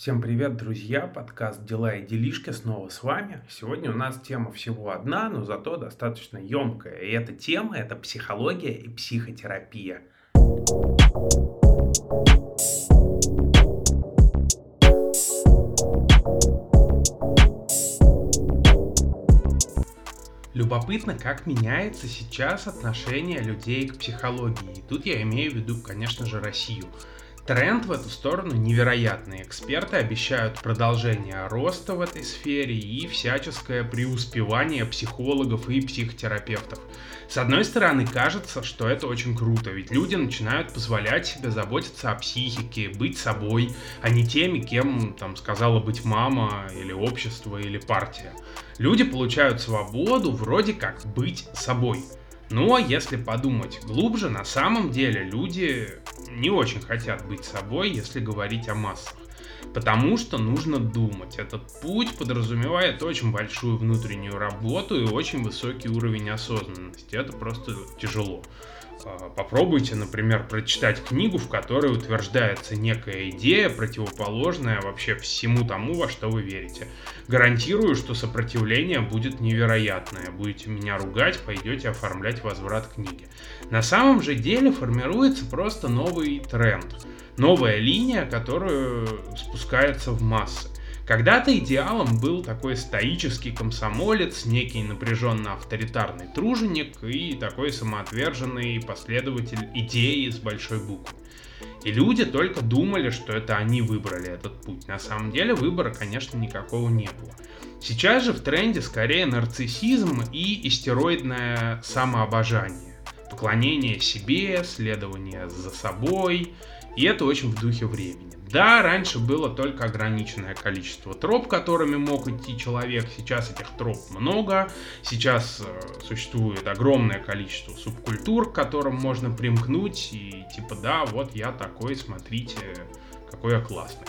Всем привет, друзья! Подкаст «Дела и делишки» снова с вами. Сегодня у нас тема всего одна, но зато достаточно емкая. И эта тема – это психология и психотерапия. Любопытно, как меняется сейчас отношение людей к психологии. И тут я имею в виду, конечно же, Россию. Тренд в эту сторону невероятный. Эксперты обещают продолжение роста в этой сфере и всяческое преуспевание психологов и психотерапевтов. С одной стороны, кажется, что это очень круто, ведь люди начинают позволять себе заботиться о психике, быть собой, а не теми, кем там сказала быть мама или общество или партия. Люди получают свободу вроде как быть собой. Но если подумать глубже, на самом деле люди не очень хотят быть собой, если говорить о массах. Потому что нужно думать. Этот путь подразумевает очень большую внутреннюю работу и очень высокий уровень осознанности. Это просто тяжело. А, попробуйте, например, прочитать книгу, в которой утверждается некая идея, противоположная вообще всему тому, во что вы верите. Гарантирую, что сопротивление будет невероятное. Будете меня ругать, пойдете оформлять возврат книги. На самом же деле формируется просто новый тренд. Новая линия, которая спускается в массы. Когда-то идеалом был такой стоический комсомолец, некий напряженно авторитарный труженик и такой самоотверженный последователь идеи с большой буквы. И люди только думали, что это они выбрали этот путь. На самом деле выбора, конечно, никакого не было. Сейчас же в тренде скорее нарциссизм и истероидное самообожание. Поклонение себе, следование за собой. И это очень в духе времени. Да, раньше было только ограниченное количество троп, которыми мог идти человек. Сейчас этих троп много. Сейчас э, существует огромное количество субкультур, к которым можно примкнуть. И типа, да, вот я такой, смотрите, какой я классный.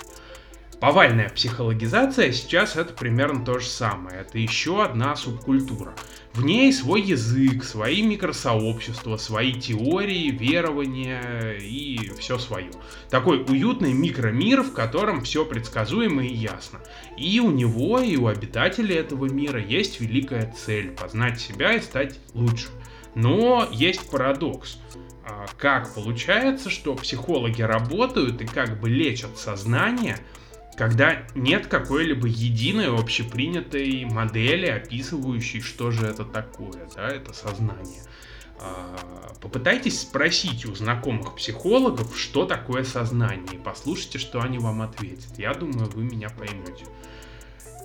Повальная психологизация сейчас это примерно то же самое. Это еще одна субкультура. В ней свой язык, свои микросообщества, свои теории, верования и все свое. Такой уютный микромир, в котором все предсказуемо и ясно. И у него, и у обитателей этого мира есть великая цель – познать себя и стать лучше. Но есть парадокс а как получается, что психологи работают и как бы лечат сознание – когда нет какой-либо единой общепринятой модели, описывающей, что же это такое, да, это сознание. А, попытайтесь спросить у знакомых психологов, что такое сознание, и послушайте, что они вам ответят. Я думаю, вы меня поймете.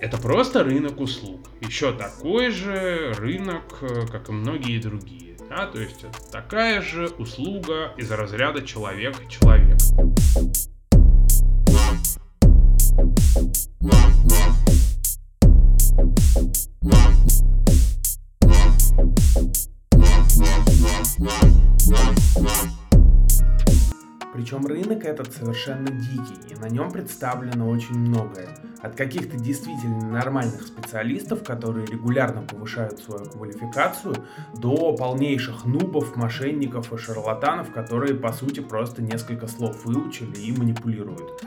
Это просто рынок услуг. Еще такой же рынок, э, как и многие другие. Да? То есть это такая же услуга из разряда человек-человек. Причем рынок этот совершенно дикий, и на нем представлено очень многое. От каких-то действительно нормальных специалистов, которые регулярно повышают свою квалификацию, до полнейших нубов, мошенников и шарлатанов, которые по сути просто несколько слов выучили и манипулируют.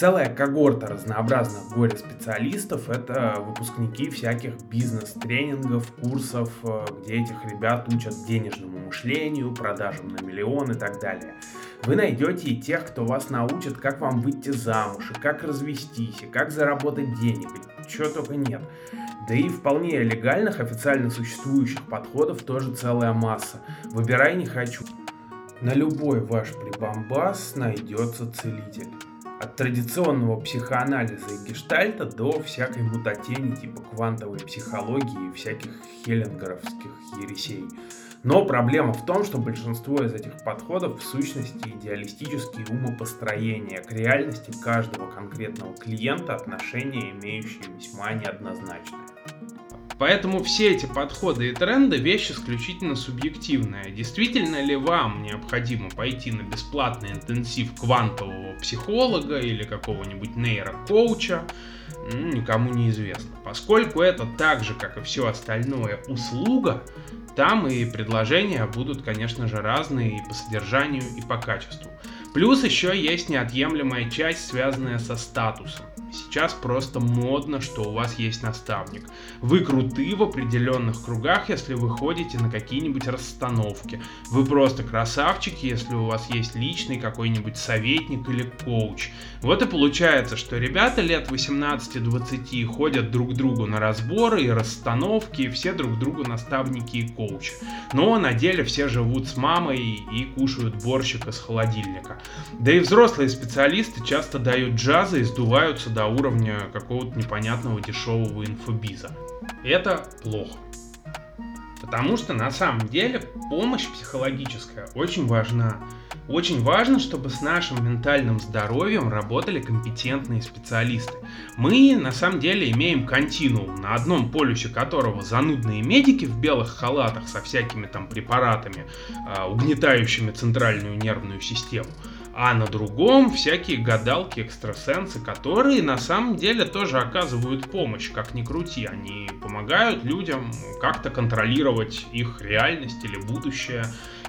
Целая когорта разнообразных горе-специалистов – это выпускники всяких бизнес-тренингов, курсов, э, где этих ребят учат денежному мышлению, продажам на миллион и так далее. Вы найдете и тех, кто вас научит, как вам выйти замуж, и как развестись, и как заработать денег, и чего только нет. Да и вполне легальных, официально существующих подходов тоже целая масса. Выбирай не хочу. На любой ваш прибамбас найдется целитель. От традиционного психоанализа и гештальта до всякой мутатени типа квантовой психологии и всяких хеллингеровских ересей. Но проблема в том, что большинство из этих подходов в сущности идеалистические умопостроения к реальности каждого конкретного клиента отношения, имеющие весьма неоднозначные. Поэтому все эти подходы и тренды вещь исключительно субъективная. Действительно ли вам необходимо пойти на бесплатный интенсив квантового психолога или какого-нибудь нейрокоуча, никому не известно. Поскольку это так же, как и все остальное, услуга, там и предложения будут, конечно же, разные и по содержанию, и по качеству. Плюс еще есть неотъемлемая часть, связанная со статусом. Сейчас просто модно, что у вас есть наставник. Вы круты в определенных кругах, если вы ходите на какие-нибудь расстановки. Вы просто красавчики, если у вас есть личный какой-нибудь советник или коуч. Вот и получается, что ребята лет 18-20 ходят друг другу на разборы и расстановки, и все друг другу наставники и коучи. Но на деле все живут с мамой и кушают борщик из холодильника. Да и взрослые специалисты часто дают джазы и сдуваются до уровня какого-то непонятного дешевого инфобиза. Это плохо. Потому что на самом деле помощь психологическая очень важна. Очень важно, чтобы с нашим ментальным здоровьем работали компетентные специалисты. Мы на самом деле имеем континуум, на одном полюсе которого занудные медики в белых халатах со всякими там препаратами, э, угнетающими центральную нервную систему а на другом всякие гадалки, экстрасенсы, которые на самом деле тоже оказывают помощь, как ни крути. Они помогают людям как-то контролировать их реальность или будущее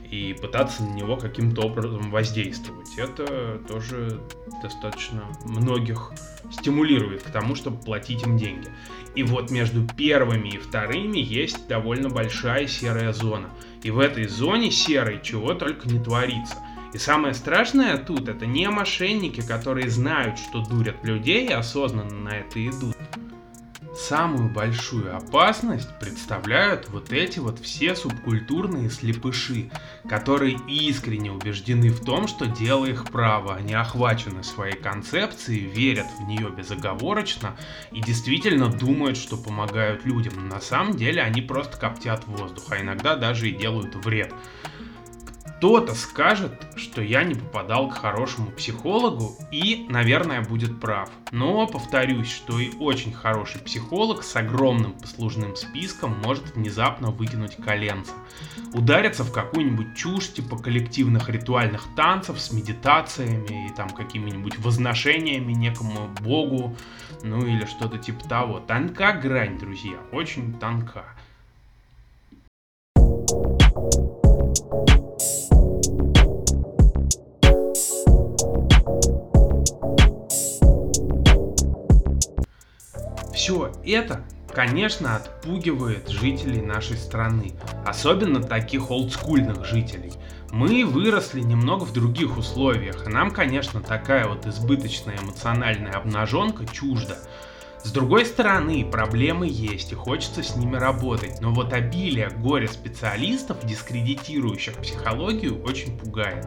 и пытаться на него каким-то образом воздействовать. Это тоже достаточно многих стимулирует к тому, чтобы платить им деньги. И вот между первыми и вторыми есть довольно большая серая зона. И в этой зоне серой чего только не творится – и самое страшное тут, это не мошенники, которые знают, что дурят людей и осознанно на это идут. Самую большую опасность представляют вот эти вот все субкультурные слепыши, которые искренне убеждены в том, что дело их право, они охвачены своей концепцией, верят в нее безоговорочно и действительно думают, что помогают людям. Но на самом деле они просто коптят воздух, а иногда даже и делают вред кто-то скажет, что я не попадал к хорошему психологу и, наверное, будет прав. Но повторюсь, что и очень хороший психолог с огромным послужным списком может внезапно выкинуть коленца. Удариться в какую-нибудь чушь типа коллективных ритуальных танцев с медитациями и там какими-нибудь возношениями некому богу, ну или что-то типа того. Тонка грань, друзья, очень тонка. Все это, конечно, отпугивает жителей нашей страны, особенно таких олдскульных жителей. Мы выросли немного в других условиях, и нам, конечно, такая вот избыточная эмоциональная обнаженка чужда. С другой стороны, проблемы есть и хочется с ними работать, но вот обилие горе-специалистов, дискредитирующих психологию, очень пугает.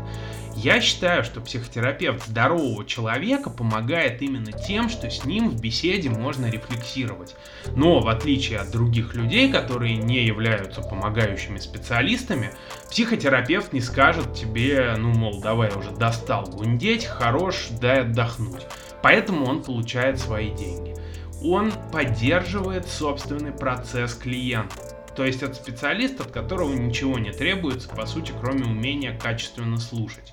Я считаю, что психотерапевт здорового человека помогает именно тем, что с ним в беседе можно рефлексировать. Но в отличие от других людей, которые не являются помогающими специалистами, психотерапевт не скажет тебе, ну мол, давай уже достал гундеть, хорош, дай отдохнуть. Поэтому он получает свои деньги он поддерживает собственный процесс клиента. То есть от специалиста, от которого ничего не требуется, по сути, кроме умения качественно слушать.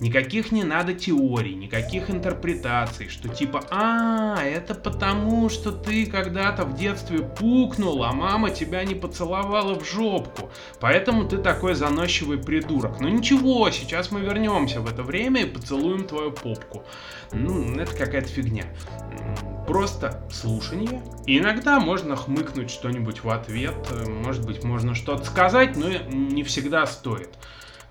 Никаких не надо теорий, никаких интерпретаций, что типа, а, это потому, что ты когда-то в детстве пукнул, а мама тебя не поцеловала в жопку, поэтому ты такой заносчивый придурок. Ну ничего, сейчас мы вернемся в это время и поцелуем твою попку. Ну, это какая-то фигня. Просто слушание. И иногда можно хмыкнуть что-нибудь в ответ, может быть, можно что-то сказать, но не всегда стоит.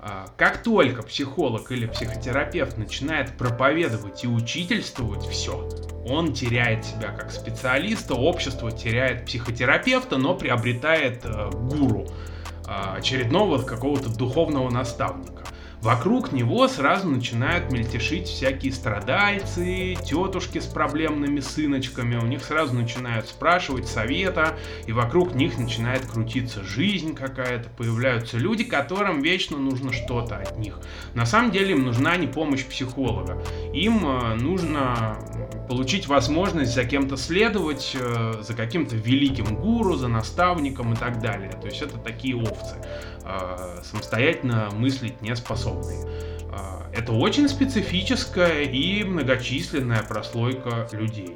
А, как только психолог или психотерапевт начинает проповедовать и учительствовать, все, он теряет себя как специалиста, общество теряет психотерапевта, но приобретает э, гуру, э, очередного какого-то духовного наставника. Вокруг него сразу начинают мельтешить всякие страдальцы, тетушки с проблемными сыночками, у них сразу начинают спрашивать совета, и вокруг них начинает крутиться жизнь какая-то, появляются люди, которым вечно нужно что-то от них. На самом деле им нужна не помощь психолога, им э, нужно получить возможность за кем-то следовать, э, за каким-то великим гуру, за наставником и так далее. То есть это такие овцы. А, самостоятельно мыслить не способные. А, это очень специфическая и многочисленная прослойка людей.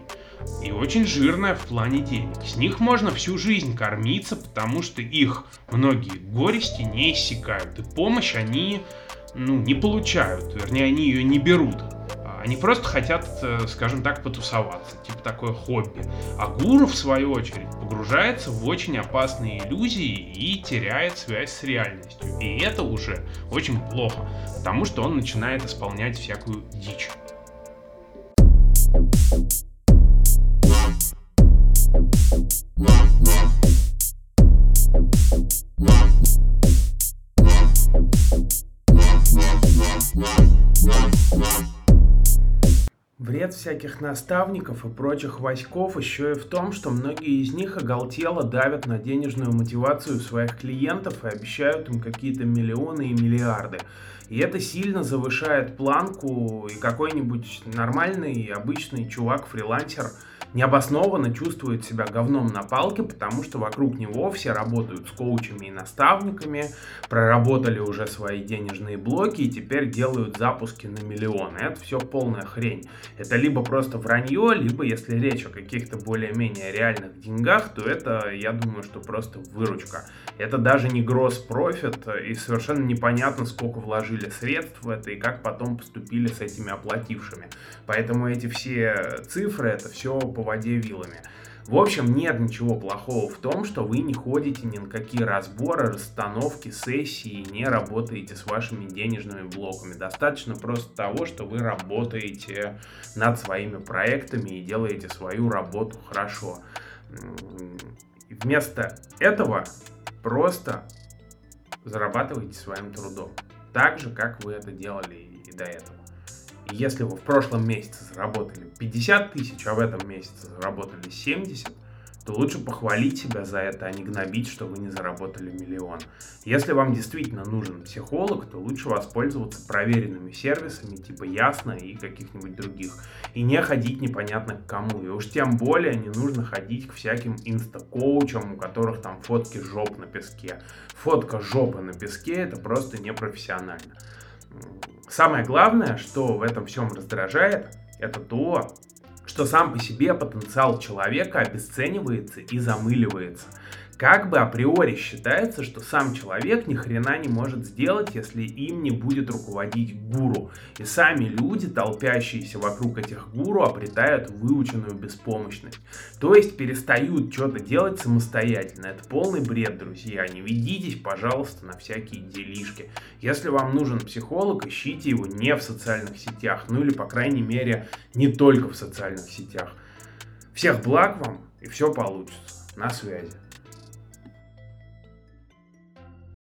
И очень жирная в плане денег. С них можно всю жизнь кормиться, потому что их многие горести не иссякают. И помощь они ну, не получают, вернее, они ее не берут. Они просто хотят, э, скажем так, потусоваться, типа такое хобби. А гуру, в свою очередь, погружается в очень опасные иллюзии и теряет связь с реальностью. И это уже очень плохо, потому что он начинает исполнять всякую дичь. Вред всяких наставников и прочих васьков еще и в том, что многие из них оголтело давят на денежную мотивацию своих клиентов и обещают им какие-то миллионы и миллиарды. И это сильно завышает планку, и какой-нибудь нормальный, обычный чувак-фрилансер – необоснованно чувствует себя говном на палке, потому что вокруг него все работают с коучами и наставниками, проработали уже свои денежные блоки и теперь делают запуски на миллионы. Это все полная хрень. Это либо просто вранье, либо если речь о каких-то более-менее реальных деньгах, то это, я думаю, что просто выручка. Это даже не гроз профит, и совершенно непонятно, сколько вложили средств в это и как потом поступили с этими оплатившими. Поэтому эти все цифры, это все по воде вилами. В общем, нет ничего плохого в том, что вы не ходите ни на какие разборы, расстановки, сессии, не работаете с вашими денежными блоками. Достаточно просто того, что вы работаете над своими проектами и делаете свою работу хорошо. Вместо этого просто зарабатывайте своим трудом. Так же, как вы это делали и до этого если вы в прошлом месяце заработали 50 тысяч, а в этом месяце заработали 70, то лучше похвалить себя за это, а не гнобить, что вы не заработали миллион. Если вам действительно нужен психолог, то лучше воспользоваться проверенными сервисами типа Ясно и каких-нибудь других. И не ходить непонятно к кому. И уж тем более не нужно ходить к всяким инстакоучам, у которых там фотки жоп на песке. Фотка жопы на песке это просто непрофессионально. Самое главное, что в этом всем раздражает, это то, что сам по себе потенциал человека обесценивается и замыливается – как бы априори считается, что сам человек ни хрена не может сделать, если им не будет руководить гуру. И сами люди, толпящиеся вокруг этих гуру, обретают выученную беспомощность. То есть перестают что-то делать самостоятельно. Это полный бред, друзья. Не ведитесь, пожалуйста, на всякие делишки. Если вам нужен психолог, ищите его не в социальных сетях. Ну или, по крайней мере, не только в социальных сетях. Всех благ вам и все получится. На связи.